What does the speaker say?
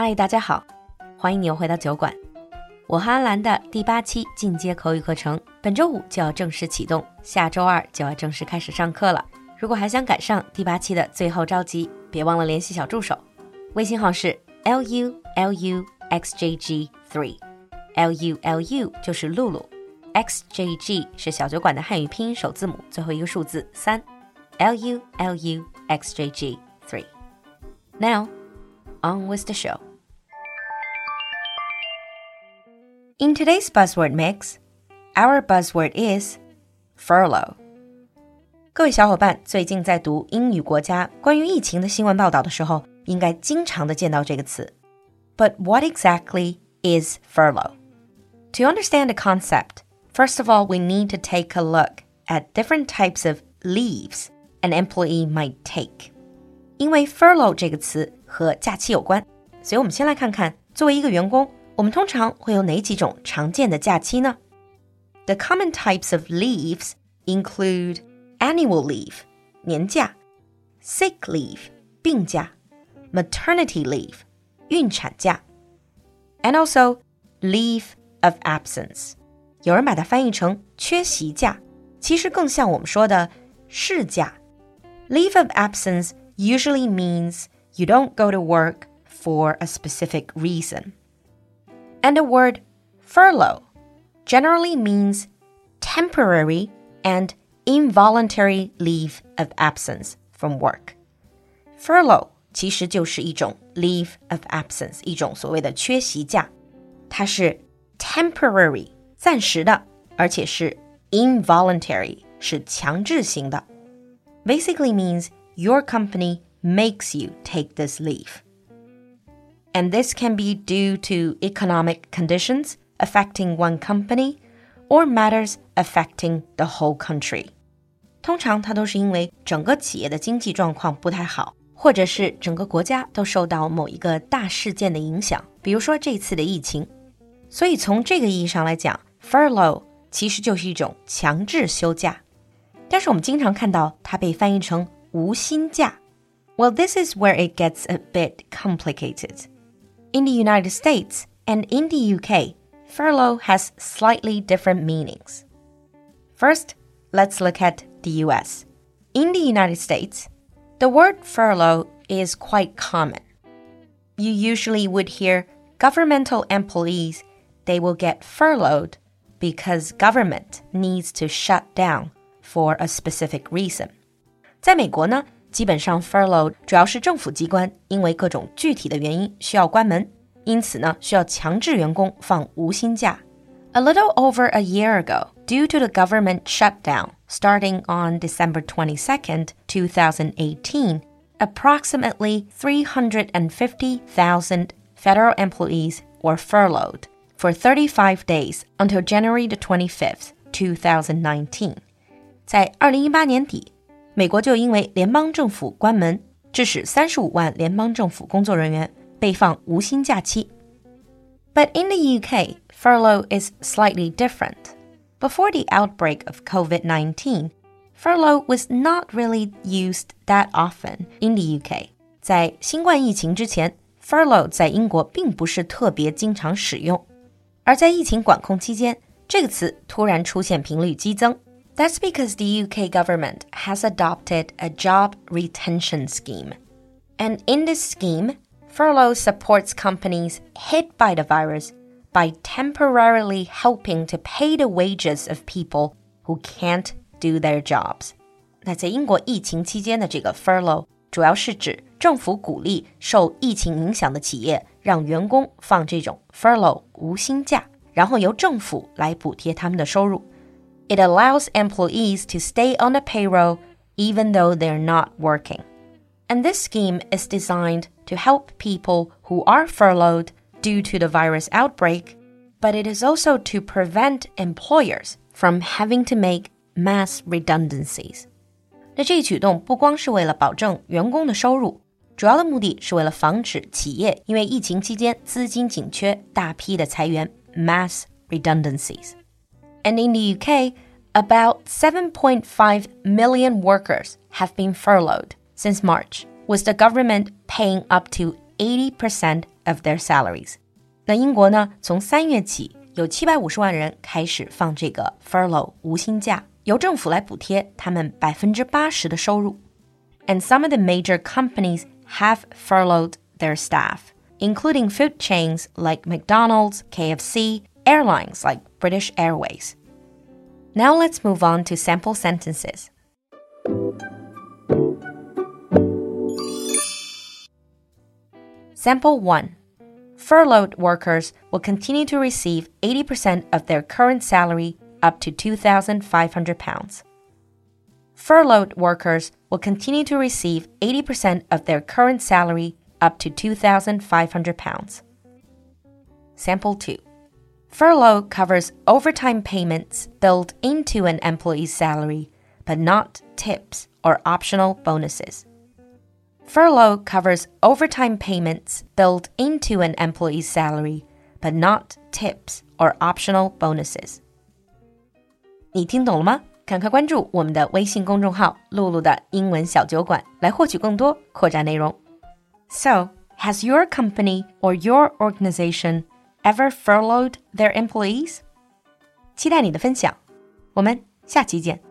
嗨，大家好，欢迎你又回到酒馆。我和安兰的第八期进阶口语课程，本周五就要正式启动，下周二就要正式开始上课了。如果还想赶上第八期的最后召集，别忘了联系小助手，微信号是 l u l u x j g three，l u l u 就是露露，x j g 是小酒馆的汉语拼音首字母最后一个数字三，l u l u x j g three。Now on with the show. In today's buzzword mix, our buzzword is furlough. 各位小伙伴最近在读英语国家关于疫情的新闻报道的时候，应该经常的见到这个词。But what exactly is furlough? To understand the concept, first of all, we need to take a look at different types of leaves an employee might take. 因为 furlough 这个词和假期有关，所以我们先来看看，作为一个员工， 我们通常会有哪几种常见的假期呢？The common types of leaves include annual leave 年假，sick leave 病假，maternity leave 孕产假，and also leave of absence。有人把它翻译成缺席假，其实更像我们说的事假。Leave of absence usually means you don't go to work for a specific reason. And the word furlough generally means temporary and involuntary leave of absence from work. Furlough 其实就是一种 leave of absence，一种所谓的缺席假，它是 temporary 暂时的，而且是 involuntary 是强制型的。Basically means your company makes you take this leave. And this can be due to economic conditions affecting one company or matters affecting the whole country. 通常它都是因为整个企业的经济状况不太好，或者是整个国家都受到某一个大事件的影响，比如说这次的疫情。所以从这个意义上来讲，furlough 其实就是一种强制休假。但是我们经常看到它被翻译成无薪假。Well, this is where it gets a bit complicated. In the United States and in the UK, furlough has slightly different meanings. First, let's look at the US. In the United States, the word furlough is quite common. You usually would hear governmental employees, they will get furloughed because government needs to shut down for a specific reason. 在美国呢， 基本上 furlough 主要是政府机关因为各种具体的原因需要关门，因此呢需要强制员工放无薪假。A little over a year ago, due to the government shutdown starting on December 22nd, 2018, approximately 350,000 federal employees were furloughed for 35 days until January the 25th, 2019. 在二零一八年底， 美国就因为联邦政府关门，致使三十五万联邦政府工作人员被放无薪假期。But in the UK, furlough is slightly different. Before the outbreak of COVID 19, furlough was not really used that often in the UK. 在新冠疫情之前，furlough 在英国并不是特别经常使用，而在疫情管控期间，这个词突然出现频率激增。 That's because the UK government has adopted a job retention scheme. And in this scheme, furlough supports companies hit by the virus by temporarily helping to pay the wages of people who can't do their jobs. 那在英国疫情期间的这个 furlough 主要是指政府鼓励受疫情影响的企业让员工放这种 furlough 无薪假，然后由政府来补贴他们的收入。 It allows employees to stay on the payroll even though they're not working. And this scheme is designed to help people who are furloughed due to the virus outbreak, but it is also to prevent employers from having to make mass redundancies. 那这一举动不光是为了保证员工的收入，主要的目的是为了防止企业因为疫情期间资金紧缺，大批的裁员 （mass redundancies）。 And in the UK, about 7.5 million workers have been furloughed since March, with the government paying up to 80% of their salaries。那英国呢，从三月起有七百五十万人开始放这个 furlough 无薪假，由政府来补贴他们百分之八十的收入。And some of the major companies have furloughed their staff, including food chains like McDonald's, KFC, airlines like British Airways. Now let's move on to sample sentences. Sample 1 Furloughed workers will continue to receive 80% of their current salary up to £2,500. Furloughed workers will continue to receive 80% of their current salary up to £2,500. Sample 2 Furlough covers overtime payments built into an employee's salary, but not tips or optional bonuses. Furlough covers overtime payments built into an employee's salary, but not tips or optional bonuses. 你听懂了吗？赶快关注我们的微信公众号“露露的英文小酒馆”来获取更多扩展内容。So, has your company or your organization ever furloughed their employees? 期待你的分享，我们下期见。